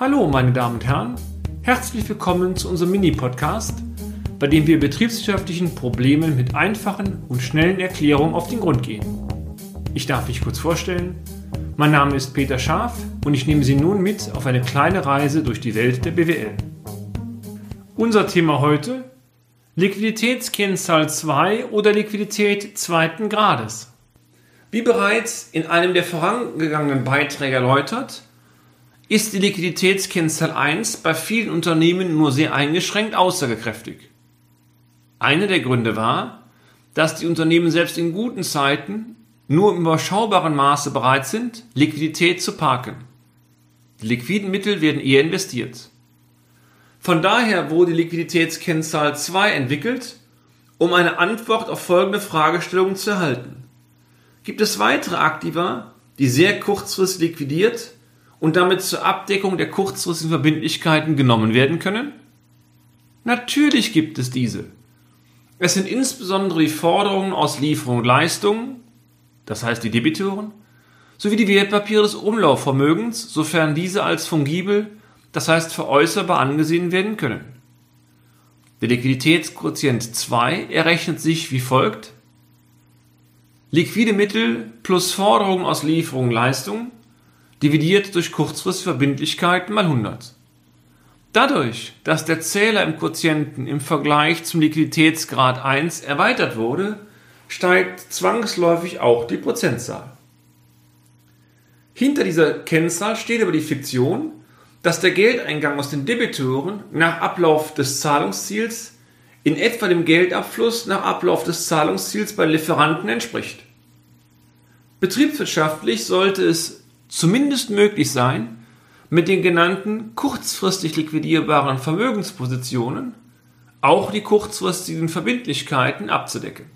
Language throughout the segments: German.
Hallo, meine Damen und Herren. Herzlich willkommen zu unserem Mini-Podcast, bei dem wir betriebswirtschaftlichen Problemen mit einfachen und schnellen Erklärungen auf den Grund gehen. Ich darf mich kurz vorstellen. Mein Name ist Peter Scharf und ich nehme Sie nun mit auf eine kleine Reise durch die Welt der BWL. Unser Thema heute Liquiditätskennzahl 2 oder Liquidität zweiten Grades. Wie bereits in einem der vorangegangenen Beiträge erläutert, ist die Liquiditätskennzahl 1 bei vielen Unternehmen nur sehr eingeschränkt aussagekräftig. Einer der Gründe war, dass die Unternehmen selbst in guten Zeiten nur im überschaubaren Maße bereit sind, Liquidität zu parken. Die liquiden Mittel werden eher investiert. Von daher wurde die Liquiditätskennzahl 2 entwickelt, um eine Antwort auf folgende Fragestellungen zu erhalten. Gibt es weitere Aktiva, die sehr kurzfristig liquidiert und damit zur Abdeckung der kurzfristigen Verbindlichkeiten genommen werden können? Natürlich gibt es diese. Es sind insbesondere die Forderungen aus Lieferung und Leistungen, das heißt die Debitoren, sowie die Wertpapiere des Umlaufvermögens, sofern diese als fungibel, das heißt veräußerbar angesehen werden können. Der Liquiditätsquotient 2 errechnet sich wie folgt. Liquide Mittel plus Forderungen aus Lieferung und Leistung dividiert durch Kurzfristverbindlichkeiten mal 100. Dadurch, dass der Zähler im Quotienten im Vergleich zum Liquiditätsgrad 1 erweitert wurde, steigt zwangsläufig auch die Prozentzahl. Hinter dieser Kennzahl steht aber die Fiktion, dass der Geldeingang aus den Debitoren nach Ablauf des Zahlungsziels in etwa dem Geldabfluss nach Ablauf des Zahlungsziels bei Lieferanten entspricht. Betriebswirtschaftlich sollte es zumindest möglich sein, mit den genannten kurzfristig liquidierbaren Vermögenspositionen auch die kurzfristigen Verbindlichkeiten abzudecken.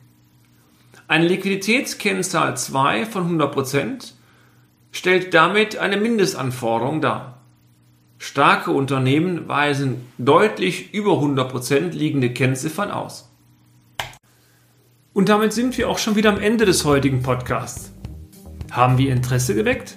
Eine Liquiditätskennzahl 2 von 100% stellt damit eine Mindestanforderung dar. Starke Unternehmen weisen deutlich über 100% liegende Kennziffern aus. Und damit sind wir auch schon wieder am Ende des heutigen Podcasts. Haben wir Interesse geweckt?